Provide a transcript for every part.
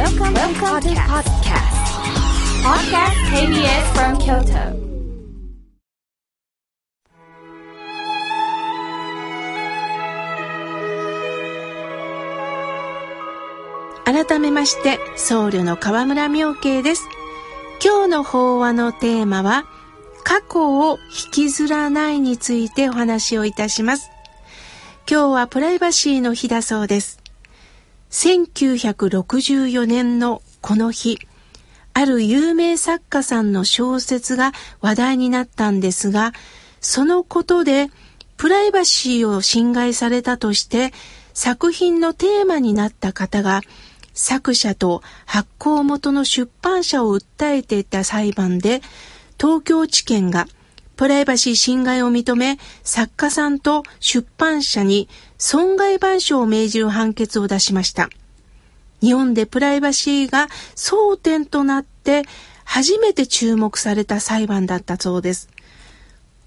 Welcome, Welcome to podcast. Podcast KBS from Kyoto. 改めまして僧侶の河村明慶です今日の法話のテーマは過去を引きずらないについてお話をいたします今日はプライバシーの日だそうです1964年のこの日ある有名作家さんの小説が話題になったんですがそのことでプライバシーを侵害されたとして作品のテーマになった方が作者と発行元の出版社を訴えていた裁判で、東京地検がプライバシー侵害を認め、作家さんと出版社に損害賠償を命じる判決を出しました。日本でプライバシーが争点となって初めて注目された裁判だったそうです。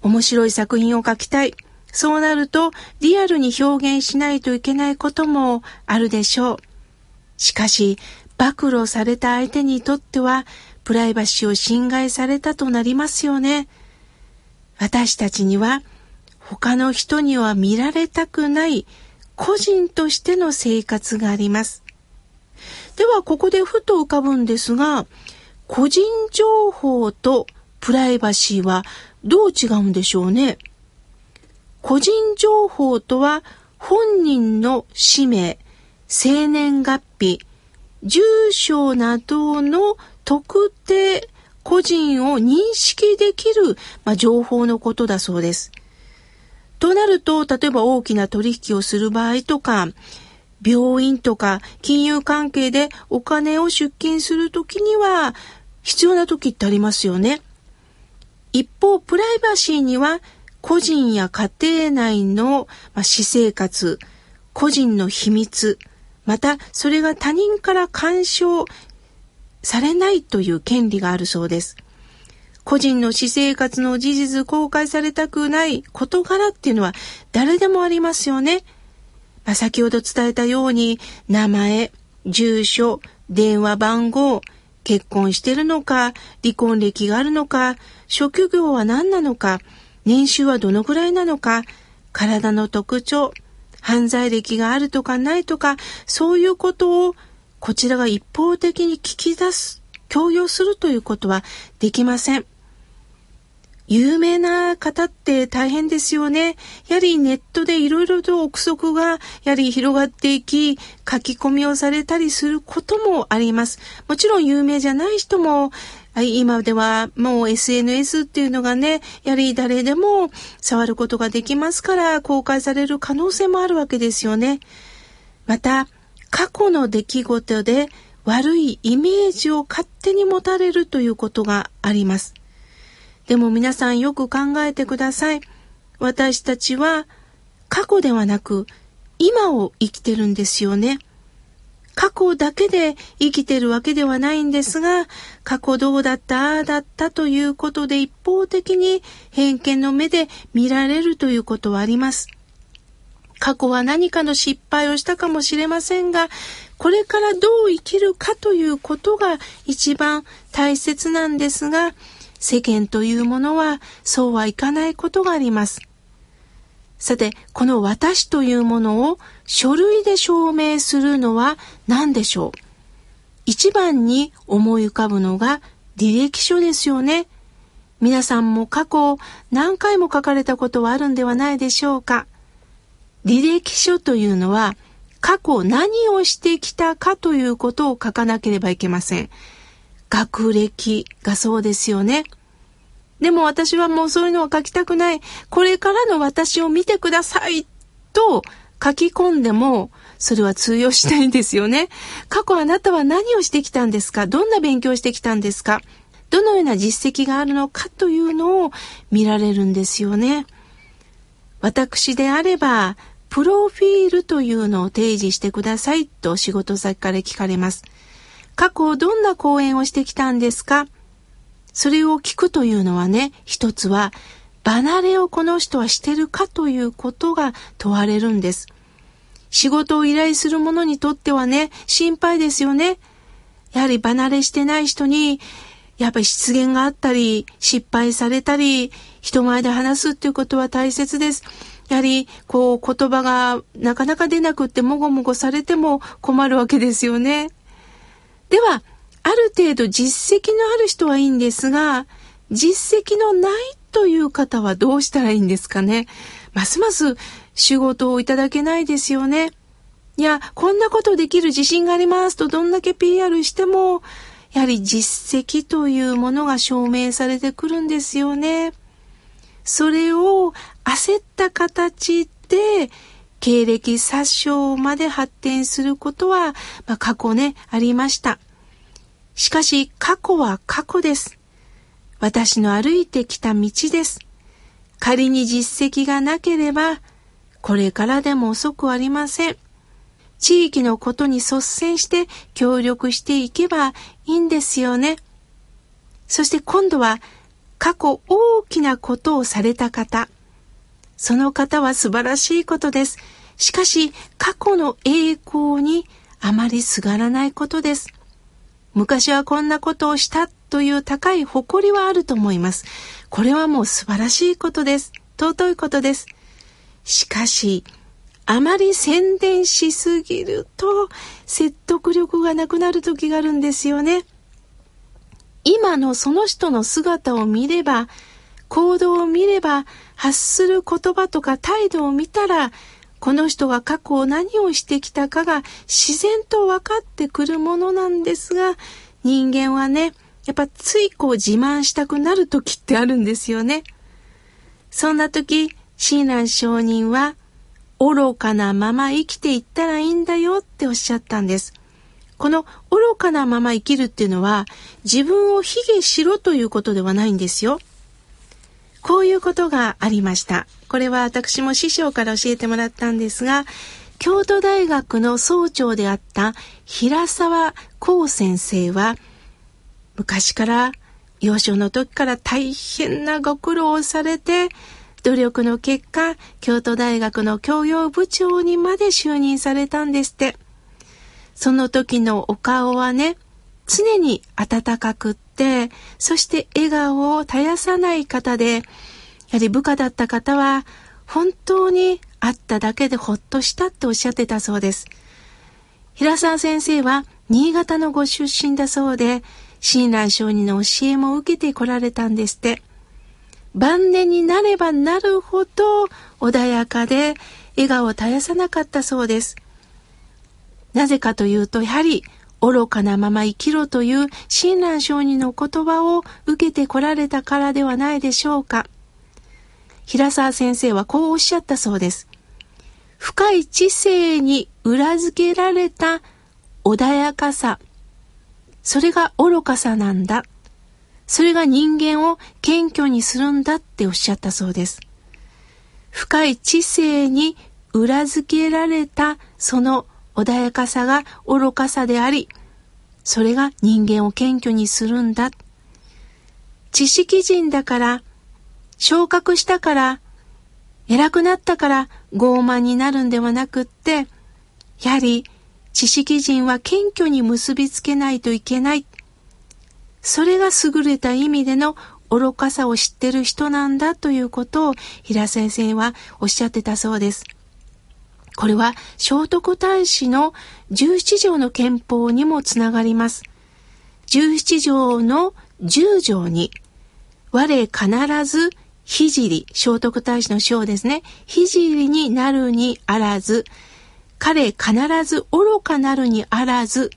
面白い作品を書きたい。そうなるとリアルに表現しないといけないこともあるでしょう。しかし、暴露された相手にとっては、プライバシーを侵害されたとなりますよね。私たちには、他の人には見られたくない個人としての生活があります。では、ここでふと浮かぶんですが、個人情報とプライバシーはどう違うんでしょうね？個人情報とは本人の氏名、生年月日、住所などの特定個人を認識できる、まあ、情報のことだそうです。となると、例えば大きな取引をする場合とか、病院とか金融関係でお金を出金するときには必要な時ってありますよね。一方、プライバシーには個人や家庭内の私生活、個人の秘密、またそれが他人から干渉されないという権利があるそうです。個人の私生活の事実公開されたくない事柄っていうのは誰でもありますよね。まあ、先ほど伝えたように名前、住所、電話番号、結婚してるのか、離婚歴があるのか、職業は何なのか、年収はどのくらいなのか、体の特徴、犯罪歴があるとかないとか、そういうことをこちらが一方的に聞き出す、強要するということはできません。有名な方って大変ですよね。やはりネットでいろいろと憶測がやはり広がっていき、書き込みをされたりすることもあります。もちろん有名じゃない人も今ではもう SNS っていうのがね、やはり誰でも触ることができますから公開される可能性もあるわけですよね。また、過去の出来事で悪いイメージを勝手に持たれるということがあります。でも皆さんよく考えてください。私たちは過去ではなく今を生きてるんですよね。過去だけで生きてるわけではないんですが、過去どうだった、ああだったということで一方的に偏見の目で見られるということはあります。過去は何かの失敗をしたかもしれませんが、これからどう生きるかということが一番大切なんですが、世間というものはそうはいかないことがあります。さて、この私というものを書類で証明するのは何でしょう？一番に思い浮かぶのが履歴書ですよね。皆さんも過去何回も書かれたことはあるんではないでしょうか？履歴書というのは過去何をしてきたかということを書かなければいけません。学歴がそうですよね。でも私はもうそういうのは書きたくない。これからの私を見てくださいと書き込んでも、それは通用しないんですよね。過去あなたは何をしてきたんですか？どんな勉強してきたんですか？どのような実績があるのかというのを見られるんですよね。私であれば、プロフィールというのを提示してくださいと仕事先から聞かれます。過去どんな講演をしてきたんですか？それを聞くというのはね、一つは離れをこの人はしてるかということが問われるんです。仕事を依頼する者にとってはね、心配ですよね。やはり離れしてない人に、やっぱり失言があったり、失敗されたり、人前で話すっていうことは大切です。やはり、こう、言葉がなかなか出なくってもごもごされても困るわけですよね。では、ある程度実績のある人はいいんですが、実績のないという方はどうしたらいいんですかね。ますます仕事をいただけないですよね。いや、こんなことできる自信がありますとどんだけ PR しても、やはり実績というものが証明されてくるんですよね。それを焦った形で経歴殺傷まで発展することは、まあ、過去ね、ありました。しかし過去は過去です。私の歩いてきた道です。仮に実績がなければ、これからでも遅くありません。地域のことに率先して協力していけばいいんですよね。そして今度は過去大きなことをされた方。その方は素晴らしいことです。しかし過去の栄光にあまりすがらないことです。昔はこんなことをしたという高い誇りはあると思います。これはもう素晴らしいことです。尊いことです。しかし、あまり宣伝しすぎると説得力がなくなる時があるんですよね。今のその人の姿を見れば、行動を見れば、発する言葉とか態度を見たら、この人が過去何をしてきたかが自然と分かってくるものなんですが、人間はね、やっぱついこう自慢したくなる時ってあるんですよね。そんな時、親鸞上人は愚かなまま生きていったらいいんだよっておっしゃったんです。この愚かなまま生きるっていうのは自分を卑下しろということではないんですよ。こういうことがありました。これは私も師匠から教えてもらったんですが、京都大学の総長であった平沢光先生は、昔から幼少の時から大変なご苦労をされて、努力の結果、京都大学の教養部長にまで就任されたんですって。その時のお顔はね、常に温かくって、そして笑顔を絶やさない方で、やはり部下だった方は、本当に会っただけでほっとしたっておっしゃってたそうです。平沢先生は新潟のご出身だそうで、親鸞上人の教えも受けてこられたんですって。晩年になればなるほど穏やかで笑顔を絶やさなかったそうです。なぜかというと、やはり愚かなまま生きろという親鸞上人の言葉を受けてこられたからではないでしょうか。平沢先生はこうおっしゃったそうです。深い知性に裏付けられた穏やかさ。それが愚かさなんだ。それが人間を謙虚にするんだっておっしゃったそうです。深い知性に裏付けられたその穏やかさが愚かさであり、それが人間を謙虚にするんだ。知識人だから、昇格したから、偉くなったから傲慢になるんではなくって、やはり知識人は謙虚に結びつけないといけない。それが優れた意味での愚かさを知ってる人なんだということを平先生はおっしゃってたそうです。これは聖徳太子の17条の憲法にもつながります。17条の10条に、我必ず聖聖徳太子の章ですね。聖になるにあらず、彼必ず愚かなるにあらず、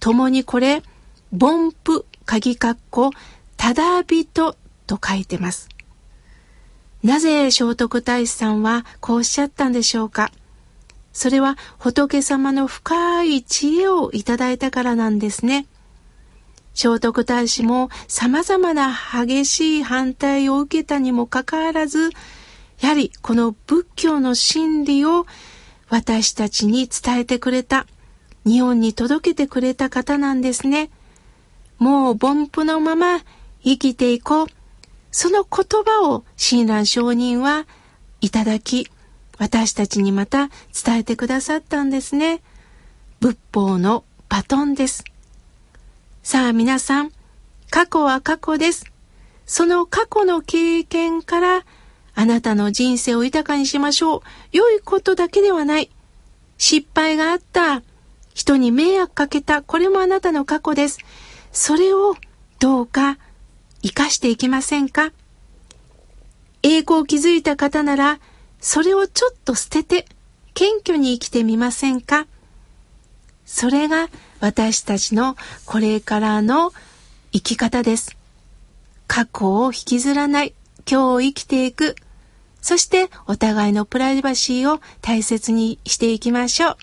共にこれ、凡夫鍵括弧、ただ人と書いてます。なぜ聖徳太子さんはこうおっしゃったんでしょうか？それは仏様の深い知恵をいただいたからなんですね。聖徳太子も様々な激しい反対を受けたにもかかわらず、やはりこの仏教の真理を私たちに伝えてくれた、日本に届けてくれた方なんですね。もう凡夫のまま生きていこう。その言葉を親鸞上人はいただき、私たちにまた伝えてくださったんですね。仏法のバトンです。さあ皆さん、過去は過去です。その過去の経験からあなたの人生を豊かにしましょう。良いことだけではない。失敗があった。人に迷惑かけた。これもあなたの過去です。それをどうか生かしていきませんか栄光を築いた方なら、それをちょっと捨てて、謙虚に生きてみませんか？それが私たちのこれからの生き方です。過去を引きずらない、今日を生きていく、そしてお互いのプライバシーを大切にしていきましょう。